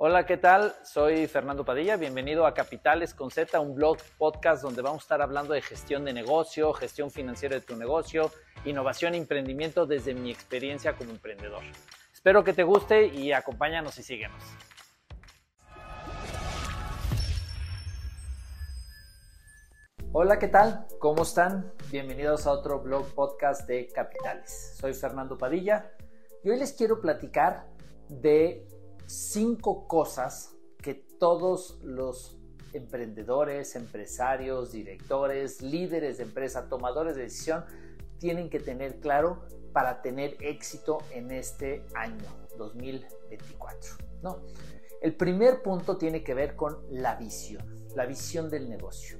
Hola, ¿qué tal? Soy Fernando Padilla. Bienvenido a Capitales con Z, un blog podcast donde vamos a estar hablando de gestión de negocio, gestión financiera de tu negocio, innovación e emprendimiento desde mi experiencia como emprendedor. Espero que te guste y acompáñanos y síguenos. Hola, ¿qué tal? ¿Cómo están? Bienvenidos a otro blog podcast de Capitales. Soy Fernando Padilla y hoy les quiero platicar de cinco cosas que todos los emprendedores, empresarios, directores, líderes de empresa, tomadores de decisión tienen que tener claro para tener éxito en este año 2024. ¿no? El primer punto tiene que ver con la visión, la visión del negocio.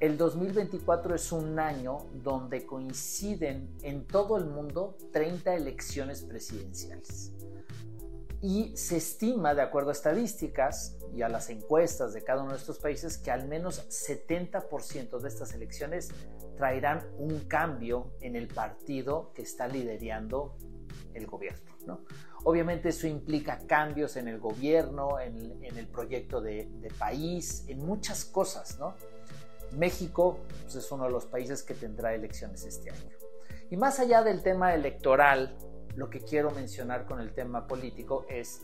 El 2024 es un año donde coinciden en todo el mundo 30 elecciones presidenciales. Y se estima, de acuerdo a estadísticas y a las encuestas de cada uno de estos países, que al menos 70% de estas elecciones traerán un cambio en el partido que está liderando el gobierno. ¿no? Obviamente eso implica cambios en el gobierno, en, el proyecto de, de, país, en muchas cosas. ¿no? México pues, es uno de los países que tendrá elecciones este año. Y más allá del tema electoral, lo que quiero mencionar con el tema político es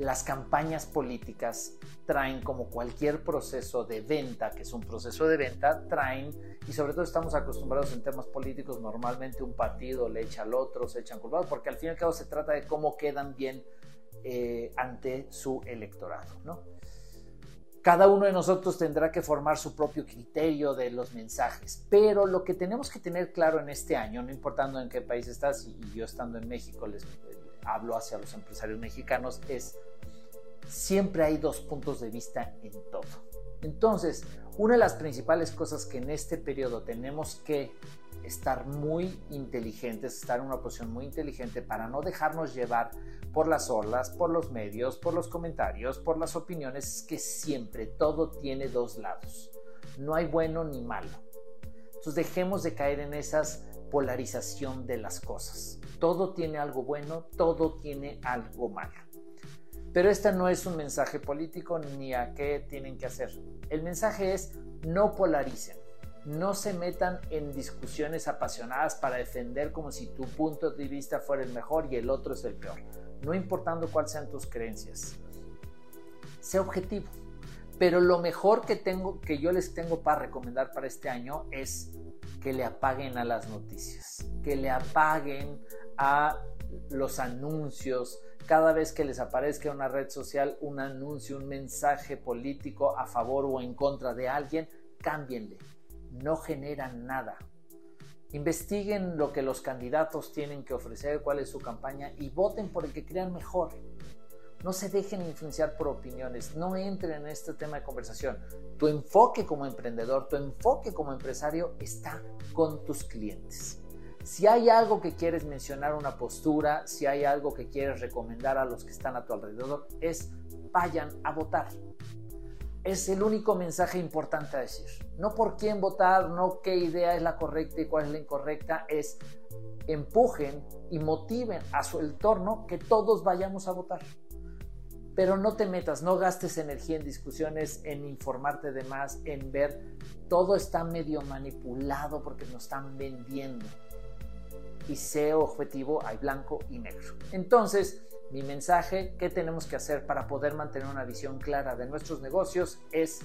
las campañas políticas traen como cualquier proceso de venta, que es un proceso de venta, traen, y sobre todo estamos acostumbrados en temas políticos, normalmente un partido le echa al otro, se echan culpados, porque al fin y al cabo se trata de cómo quedan bien eh, ante su electorado, ¿no? Cada uno de nosotros tendrá que formar su propio criterio de los mensajes, pero lo que tenemos que tener claro en este año, no importando en qué país estás, y yo estando en México les hablo hacia los empresarios mexicanos, es siempre hay dos puntos de vista en todo. Entonces, una de las principales cosas que en este periodo tenemos que estar muy inteligentes, estar en una posición muy inteligente para no dejarnos llevar por las olas, por los medios, por los comentarios, por las opiniones, es que siempre todo tiene dos lados. No hay bueno ni malo. Entonces dejemos de caer en esa polarización de las cosas. Todo tiene algo bueno, todo tiene algo malo. Pero este no es un mensaje político ni a qué tienen que hacer. El mensaje es no polaricen no se metan en discusiones apasionadas para defender como si tu punto de vista fuera el mejor y el otro es el peor, no importando cuáles sean tus creencias. Sé objetivo. Pero lo mejor que tengo que yo les tengo para recomendar para este año es que le apaguen a las noticias, que le apaguen a los anuncios, cada vez que les aparezca en una red social un anuncio, un mensaje político a favor o en contra de alguien, cámbienle no generan nada. Investiguen lo que los candidatos tienen que ofrecer, cuál es su campaña y voten por el que crean mejor. No se dejen influenciar por opiniones, no entren en este tema de conversación. Tu enfoque como emprendedor, tu enfoque como empresario está con tus clientes. Si hay algo que quieres mencionar, una postura, si hay algo que quieres recomendar a los que están a tu alrededor, es vayan a votar es el único mensaje importante a decir. No por quién votar, no qué idea es la correcta y cuál es la incorrecta, es empujen y motiven a su entorno que todos vayamos a votar. Pero no te metas, no gastes energía en discusiones, en informarte de más, en ver. Todo está medio manipulado porque nos están vendiendo. Y sé objetivo, hay blanco y negro. Entonces, mi mensaje, ¿qué tenemos que hacer para poder mantener una visión clara de nuestros negocios? Es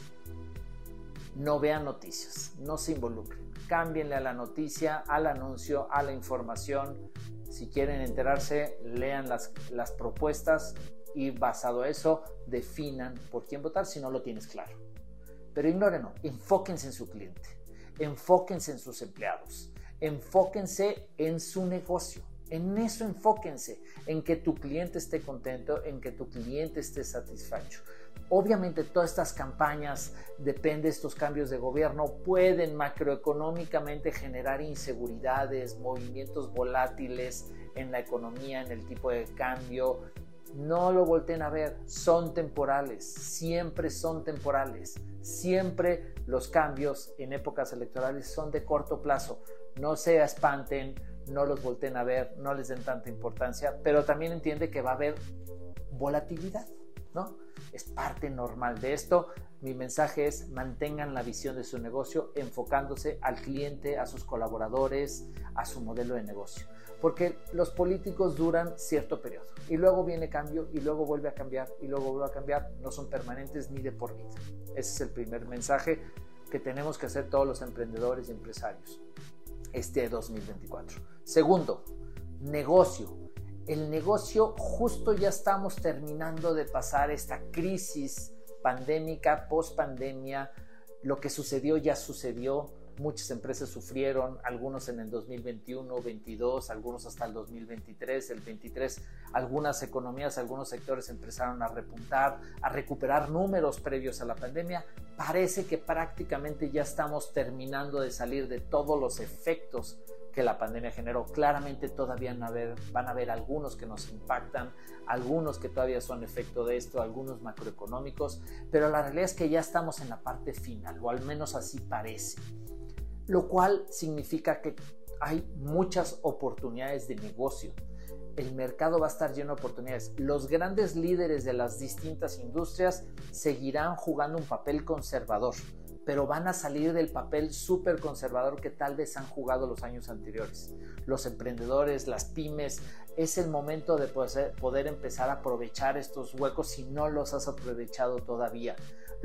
no vean noticias, no se involucren. Cámbienle a la noticia, al anuncio, a la información. Si quieren enterarse, lean las, las propuestas y basado eso definan por quién votar si no lo tienes claro. Pero ignórenlo, enfóquense en su cliente, enfóquense en sus empleados, enfóquense en su negocio en eso enfóquense, en que tu cliente esté contento, en que tu cliente esté satisfecho. Obviamente todas estas campañas, depende de estos cambios de gobierno, pueden macroeconómicamente generar inseguridades, movimientos volátiles en la economía, en el tipo de cambio. No lo volteen a ver, son temporales, siempre son temporales. Siempre los cambios en épocas electorales son de corto plazo. No se espanten, no los volteen a ver, no les den tanta importancia, pero también entiende que va a haber volatilidad. ¿no? Es parte normal de esto. Mi mensaje es mantengan la visión de su negocio enfocándose al cliente, a sus colaboradores, a su modelo de negocio. Porque los políticos duran cierto periodo y luego viene cambio y luego vuelve a cambiar y luego vuelve a cambiar. No son permanentes ni de por vida. Ese es el primer mensaje que tenemos que hacer todos los emprendedores y empresarios este 2024. Segundo, negocio. El negocio justo ya estamos terminando de pasar esta crisis pandémica, post pandemia. Lo que sucedió ya sucedió Muchas empresas sufrieron, algunos en el 2021, 22, algunos hasta el 2023, el 23. Algunas economías, algunos sectores empezaron a repuntar, a recuperar números previos a la pandemia. Parece que prácticamente ya estamos terminando de salir de todos los efectos que la pandemia generó. Claramente todavía van a, haber, van a haber algunos que nos impactan, algunos que todavía son efecto de esto, algunos macroeconómicos, pero la realidad es que ya estamos en la parte final, o al menos así parece lo cual significa que hay muchas oportunidades de negocio. El mercado va a estar lleno de oportunidades. Los grandes líderes de las distintas industrias seguirán jugando un papel conservador, pero van a salir del papel súper conservador que tal vez han jugado los años anteriores. Los emprendedores, las pymes, es el momento de poder empezar a aprovechar estos huecos si no los has aprovechado todavía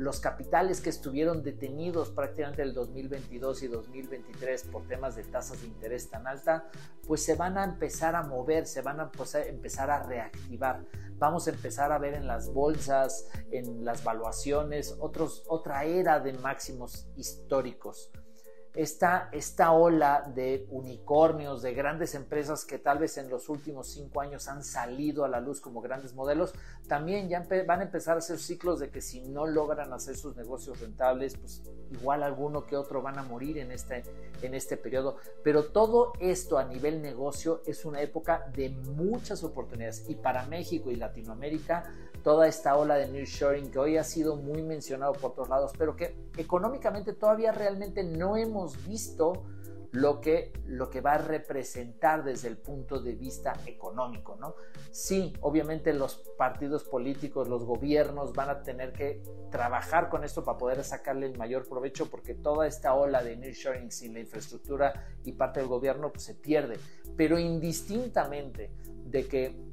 los capitales que estuvieron detenidos prácticamente el 2022 y 2023 por temas de tasas de interés tan alta, pues se van a empezar a mover, se van a empezar a reactivar. Vamos a empezar a ver en las bolsas, en las valuaciones, otra era de máximos históricos esta, esta ola de unicornios, de grandes empresas que tal vez en los últimos cinco años han salido a la luz como grandes modelos, también ya van a empezar a hacer ciclos de que si no logran hacer sus negocios rentables, pues igual alguno que otro van a morir en este, en este periodo. Pero todo esto a nivel negocio es una época de muchas oportunidades y para México y Latinoamérica toda esta ola de nearshoring que hoy ha sido muy mencionado por todos lados, pero que económicamente todavía realmente no hemos visto lo que, lo que va a representar desde el punto de vista económico, ¿no? Sí, obviamente los partidos políticos, los gobiernos van a tener que trabajar con esto para poder sacarle el mayor provecho porque toda esta ola de nearshoring sin la infraestructura y parte del gobierno pues, se pierde, pero indistintamente de que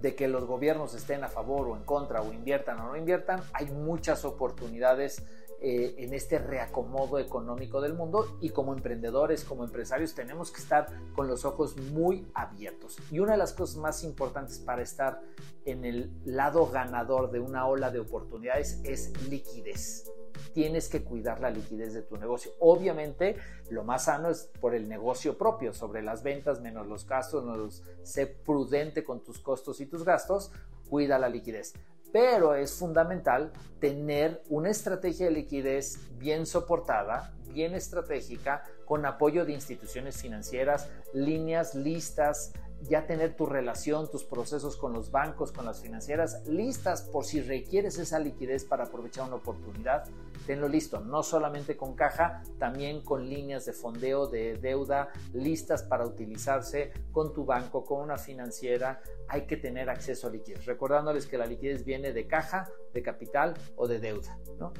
de que los gobiernos estén a favor o en contra o inviertan o no inviertan, hay muchas oportunidades eh, en este reacomodo económico del mundo y como emprendedores, como empresarios, tenemos que estar con los ojos muy abiertos. Y una de las cosas más importantes para estar en el lado ganador de una ola de oportunidades es liquidez tienes que cuidar la liquidez de tu negocio. Obviamente, lo más sano es por el negocio propio, sobre las ventas menos los gastos, menos, sé prudente con tus costos y tus gastos, cuida la liquidez. Pero es fundamental tener una estrategia de liquidez bien soportada, bien estratégica, con apoyo de instituciones financieras, líneas listas, ya tener tu relación, tus procesos con los bancos, con las financieras listas por si requieres esa liquidez para aprovechar una oportunidad. Tenlo listo, no solamente con caja, también con líneas de fondeo de deuda listas para utilizarse con tu banco, con una financiera. Hay que tener acceso a liquidez. Recordándoles que la liquidez viene de caja, de capital o de deuda. ¿no?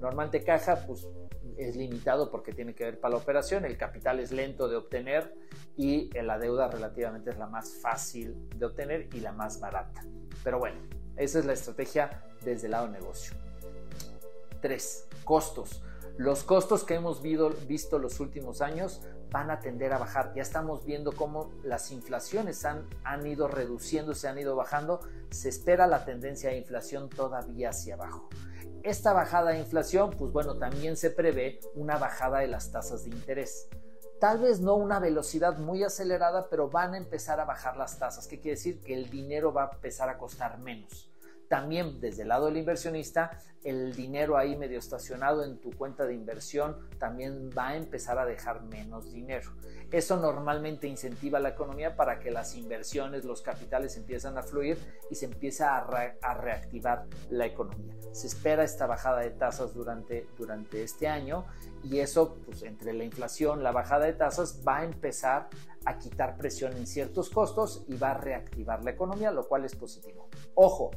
Normalmente caja, pues es limitado porque tiene que ver para la operación, el capital es lento de obtener y la deuda relativamente es la más fácil de obtener y la más barata. Pero bueno, esa es la estrategia desde el lado negocio. 3. Costos. Los costos que hemos visto los últimos años van a tender a bajar. Ya estamos viendo cómo las inflaciones han, han ido reduciéndose, han ido bajando. Se espera la tendencia de inflación todavía hacia abajo. Esta bajada de inflación, pues bueno, también se prevé una bajada de las tasas de interés. Tal vez no una velocidad muy acelerada, pero van a empezar a bajar las tasas. ¿Qué quiere decir? Que el dinero va a empezar a costar menos. También desde el lado del inversionista, el dinero ahí medio estacionado en tu cuenta de inversión también va a empezar a dejar menos dinero. Eso normalmente incentiva la economía para que las inversiones, los capitales empiezan a fluir y se empieza a, reactivar la economía. Se espera esta bajada de tasas durante, durante este año y eso, pues entre la inflación, la bajada de tasas, va a empezar a quitar presión en ciertos costos y va a reactivar la economía, lo cual es positivo. Ojo,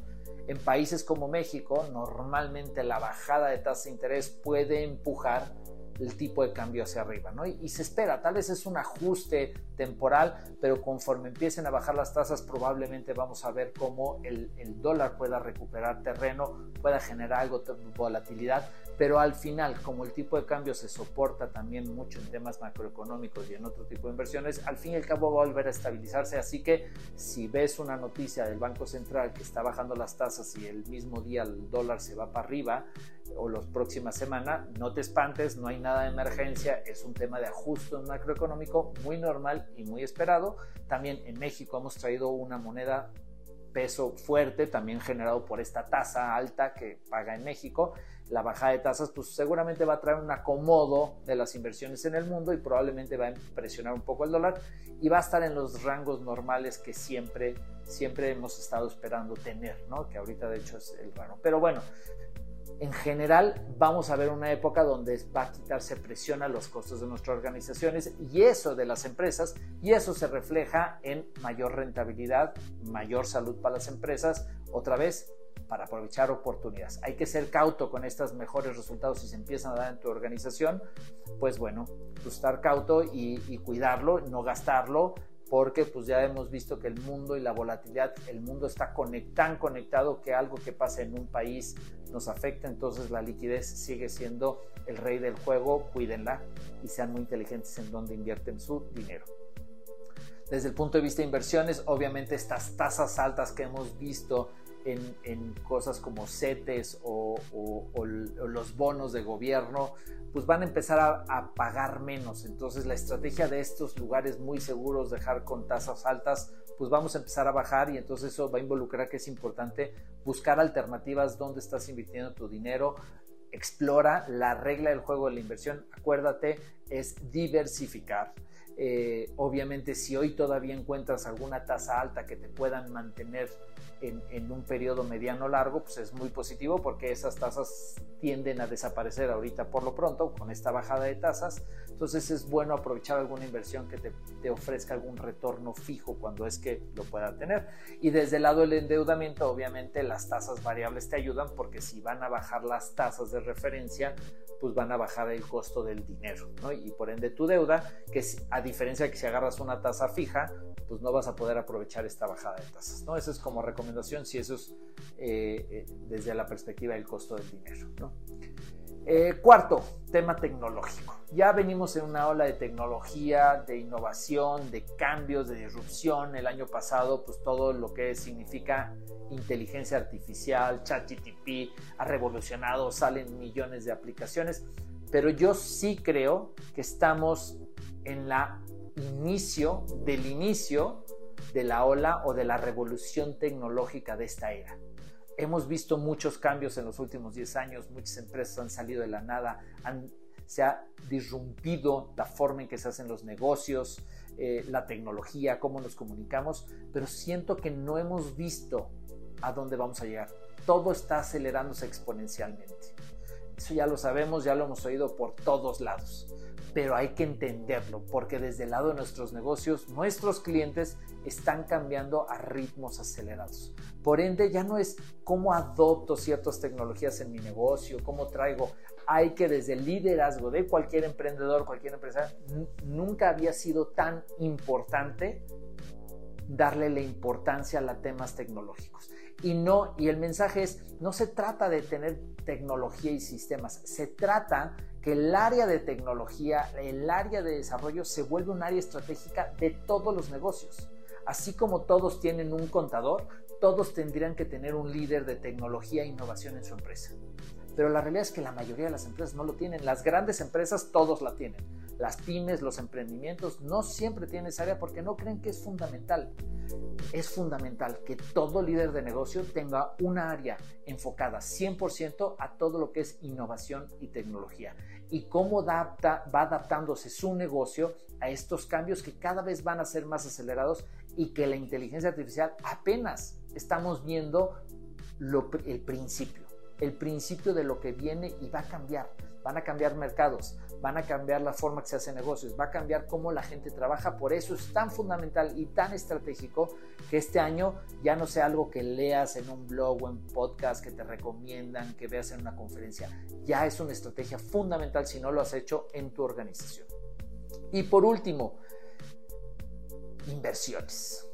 En países como México, normalmente la bajada de tasa de interés puede empujar el tipo de cambio hacia arriba, ¿no? Y, se espera, tal vez es un ajuste temporal, pero conforme empiecen a bajar las tasas, probablemente vamos a ver cómo el, el dólar pueda recuperar terreno, pueda generar algo de volatilidad, pero al final, como el tipo de cambio se soporta también mucho en temas macroeconómicos y en otro tipo de inversiones, al fin y al cabo va a volver a estabilizarse. Así que si ves una noticia del Banco Central que está bajando las tasas y el mismo día el dólar se va para arriba o las próximas semanas, no te espantes, no hay nada de emergencia, es un tema de ajuste macroeconómico muy normal y muy esperado. También en México hemos traído una moneda peso fuerte, también generado por esta tasa alta que paga en México la bajada de tasas, pues seguramente va a traer un acomodo de las inversiones en el mundo y probablemente va a presionar un poco el dólar y va a estar en los rangos normales que siempre, siempre hemos estado esperando tener, ¿no? Que ahorita de hecho es el raro. Pero bueno, en general vamos a ver una época donde va a quitarse presión a los costos de nuestras organizaciones y eso de las empresas y eso se refleja en mayor rentabilidad, mayor salud para las empresas, otra vez para aprovechar oportunidades. Hay que ser cauto con estos mejores resultados si se empiezan a dar en tu organización, pues bueno, pues estar cauto y, cuidarlo, no gastarlo, porque pues ya hemos visto que el mundo y la volatilidad, el mundo está tan conectado que algo que pasa en un país nos afecta, entonces la liquidez sigue siendo el rey del juego, cuídenla y sean muy inteligentes en dónde invierten su dinero. Desde el punto de vista de inversiones, obviamente estas tasas altas que hemos visto en, cosas como CETES o, los bonos de gobierno, pues van a empezar a, pagar menos. Entonces la estrategia de estos lugares muy seguros, dejar con tasas altas, pues vamos a empezar a bajar y entonces eso va a involucrar que es importante buscar alternativas donde estás invirtiendo tu dinero. Explora la regla del juego de la inversión. Acuérdate, es diversificar. Eh, obviamente, si hoy todavía encuentras alguna tasa alta que te puedan mantener en, un periodo mediano largo, pues es muy positivo porque esas tasas tienden a desaparecer ahorita por lo pronto con esta bajada de tasas. Entonces es bueno aprovechar alguna inversión que te, te ofrezca algún retorno fijo cuando es que lo pueda tener. Y desde el lado del endeudamiento, obviamente las tasas variables te ayudan porque si van a bajar las tasas de referencia, pues van a bajar el costo del dinero, ¿no? Y por ende tu deuda, que a diferencia de que si agarras una tasa fija, pues no vas a poder aprovechar esta bajada de tasas, ¿no? Eso es como recomendación si eso es eh, eh, desde la perspectiva del costo del dinero, ¿no? Eh, cuarto, tema tecnológico. Ya venimos en una ola de tecnología, de innovación, de cambios, de disrupción. El año pasado, pues todo lo que significa inteligencia artificial, ChatGTP, ha revolucionado, salen millones de aplicaciones. Pero yo sí creo que estamos en la inicio del inicio de la ola o de la revolución tecnológica de esta era. Hemos visto muchos cambios en los últimos 10 años, muchas empresas han salido de la nada, se ha disrumpido la forma en que se hacen los negocios, eh, la tecnología, cómo nos comunicamos, pero siento que no hemos visto a dónde vamos a llegar. Todo está acelerándose exponencialmente. Eso ya lo sabemos, ya lo hemos oído por todos lados pero hay que entenderlo porque desde el lado de nuestros negocios, nuestros clientes están cambiando a ritmos acelerados. Por ende, ya no es cómo adopto ciertas tecnologías en mi negocio, cómo traigo. Hay que desde el liderazgo de cualquier emprendedor, cualquier empresa, nunca había sido tan importante darle la importancia a los temas tecnológicos. Y no, y el mensaje es, no se trata de tener tecnología y sistemas, se trata que el área de tecnología, el área de desarrollo se vuelve un área estratégica de todos los negocios. Así como todos tienen un contador, todos tendrían que tener un líder de tecnología e innovación en su empresa. Pero la realidad es que la mayoría de las empresas no lo tienen. Las grandes empresas todos la tienen. Las pymes, los emprendimientos no siempre tienen esa área porque no creen que es fundamental. Es fundamental que todo líder de negocio tenga una área enfocada 100% a todo lo que es innovación y tecnología y cómo adapta, va adaptándose su negocio a estos cambios que cada vez van a ser más acelerados y que la inteligencia artificial apenas estamos viendo el principio el principio de lo que viene y va a cambiar. Van a cambiar mercados, van a cambiar la forma que se hace negocios, va a cambiar cómo la gente trabaja. Por eso es tan fundamental y tan estratégico que este año ya no sea algo que leas en un blog o en podcast que te recomiendan, que veas en una conferencia. Ya es una estrategia fundamental si no lo has hecho en tu organización. Y por último, inversiones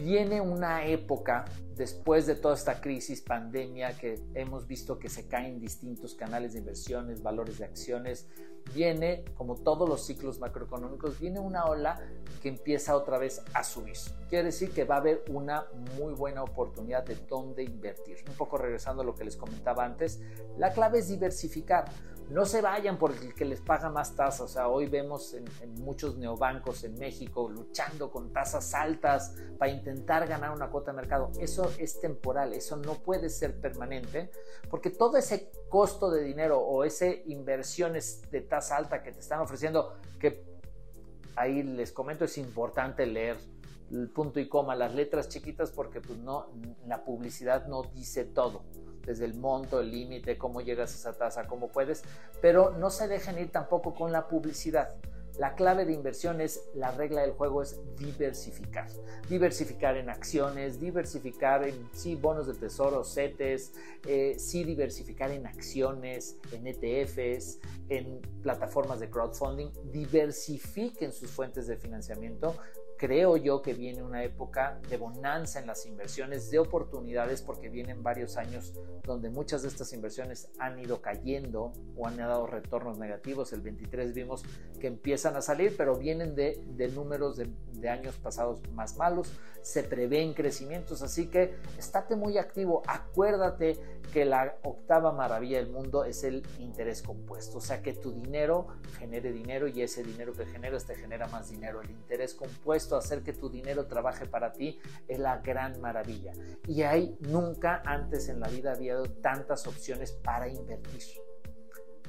viene una época después de toda esta crisis, pandemia, que hemos visto que se caen distintos canales de inversiones, valores de acciones, viene, como todos los ciclos macroeconómicos, viene una ola que empieza otra vez a subir. Quiere decir que va a haber una muy buena oportunidad de dónde invertir. Un poco regresando a lo que les comentaba antes, la clave es diversificar. No se vayan por el que les paga más tasas. O sea, hoy vemos en, muchos neobancos en México luchando con tasas altas para intentar ganar una cuota de mercado. Eso es temporal, eso no puede ser permanente, porque todo ese costo de dinero o ese inversiones de tasa alta que te están ofreciendo, que ahí les comento, es importante leer el punto y coma, las letras chiquitas, porque pues no, la publicidad no dice todo desde el monto, el límite, cómo llegas a esa tasa, cómo puedes, pero no se dejen ir tampoco con la publicidad. La clave de inversión es, la regla del juego es diversificar. Diversificar en acciones, diversificar en, sí, bonos de tesoro, CETES, eh, sí, diversificar en acciones, en ETFs, en plataformas de crowdfunding. Diversifiquen sus fuentes de financiamiento creo yo que viene una época de bonanza en las inversiones, de oportunidades, porque vienen varios años donde muchas de estas inversiones han ido cayendo o han dado retornos negativos. El 23 vimos que empiezan a salir, pero vienen de, números de, de, años pasados más malos. Se prevén crecimientos, así que estate muy activo. Acuérdate que la octava maravilla del mundo es el interés compuesto, o sea que tu dinero genere dinero y ese dinero que generas te genera más dinero. El interés compuesto, hacer que tu dinero trabaje para ti, es la gran maravilla. Y hay nunca antes en la vida había tantas opciones para invertir.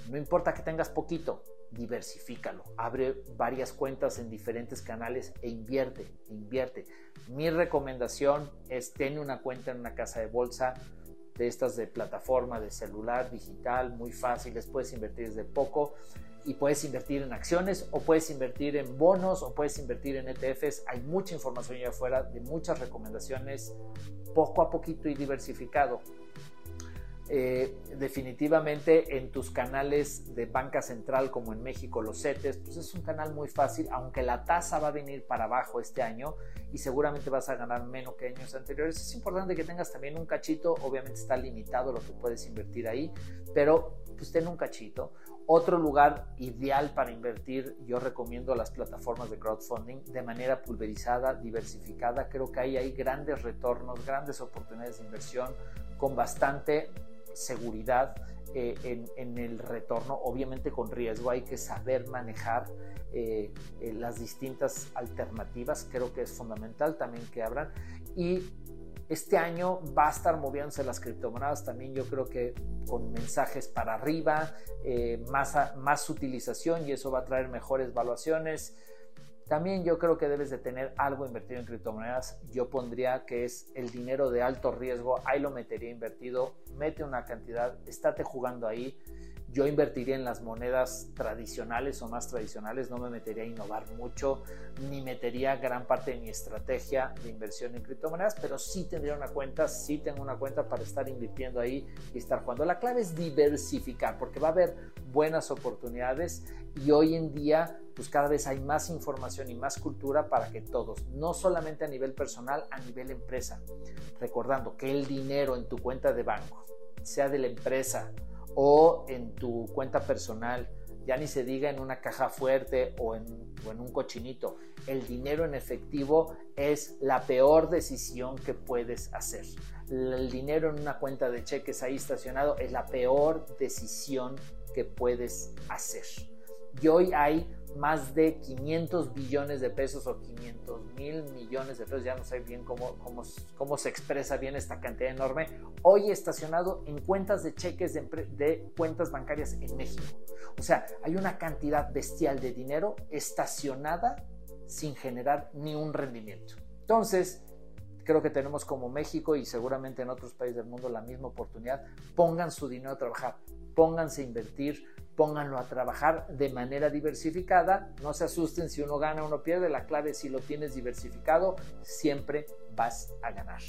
No importa que tengas poquito, diversifícalo. Abre varias cuentas en diferentes canales e invierte, invierte. Mi recomendación es tener una cuenta en una casa de bolsa de estas de plataforma, de celular, digital, muy fáciles, puedes invertir desde poco y puedes invertir en acciones o puedes invertir en bonos o puedes invertir en ETFs. Hay mucha información allá afuera de muchas recomendaciones poco a poquito y diversificado. Eh, definitivamente en tus canales de banca central como en México, los CETES, pues es un canal muy fácil, aunque la tasa va a venir para abajo este año y seguramente vas a ganar menos que años anteriores. Es importante que tengas también un cachito, obviamente está limitado lo que puedes invertir ahí, pero pues ten un cachito. Otro lugar ideal para invertir, yo recomiendo las plataformas de crowdfunding de manera pulverizada, diversificada. Creo que ahí hay grandes retornos, grandes oportunidades de inversión con bastante seguridad eh, en, el retorno, obviamente con riesgo, hay que saber manejar eh, eh, las distintas alternativas, creo que es fundamental también que abran. Y este año va a estar moviéndose las criptomonedas también, yo creo que con mensajes para arriba, más, más utilización y eso va a traer mejores valuaciones. También yo creo que debes de tener algo invertido en criptomonedas. Yo pondría que es el dinero de alto riesgo. Ahí lo metería invertido. Mete una cantidad, estate jugando ahí. Yo invertiría en las monedas tradicionales o más tradicionales, no me metería a innovar mucho, ni metería gran parte de mi estrategia de inversión en criptomonedas, pero sí tendría una cuenta, sí tengo una cuenta para estar invirtiendo ahí y estar jugando. La clave es diversificar, porque va a haber buenas oportunidades y hoy en día pues cada vez hay más información y más cultura para que todos, no solamente a nivel personal, a nivel empresa, recordando que el dinero en tu cuenta de banco, sea de la empresa, o en tu cuenta personal, ya ni se diga en una caja fuerte o en, un cochinito. El dinero en efectivo es la peor decisión que puedes hacer. El dinero en una cuenta de cheques ahí estacionado es la peor decisión que puedes hacer. Y hoy hay más de 500 billones de pesos o 500 mil millones de pesos, ya no sé bien cómo, cómo, cómo, se expresa bien esta cantidad enorme, hoy estacionado en cuentas de cheques de, de cuentas bancarias en México. O sea, hay una cantidad bestial de dinero estacionada sin generar ni un rendimiento. Entonces, creo que tenemos como México y seguramente en otros países del mundo la misma oportunidad. Pongan su dinero a trabajar, pónganse a invertir, pónganlo a trabajar de manera diversificada. No se asusten si uno gana o uno pierde. La clave es si lo tienes diversificado, siempre vas a ganar.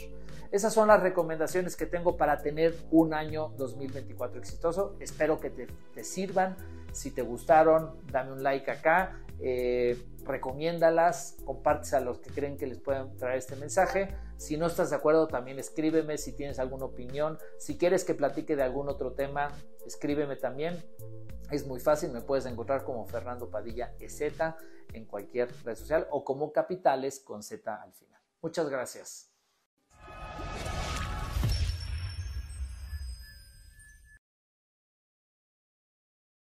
Esas son las recomendaciones que tengo para tener un año 2024 exitoso. Espero que te, sirvan. Si te gustaron, dame un like acá. Eh, recomiéndalas, compártelas a los que creen que les pueden traer este mensaje. Si no estás de acuerdo, también escríbeme si tienes alguna opinión. Si quieres que platique de algún otro tema, escríbeme también. Es muy fácil, me puedes encontrar como Fernando Padilla EZ en cualquier red social o como Capitales con Z al final. Muchas gracias.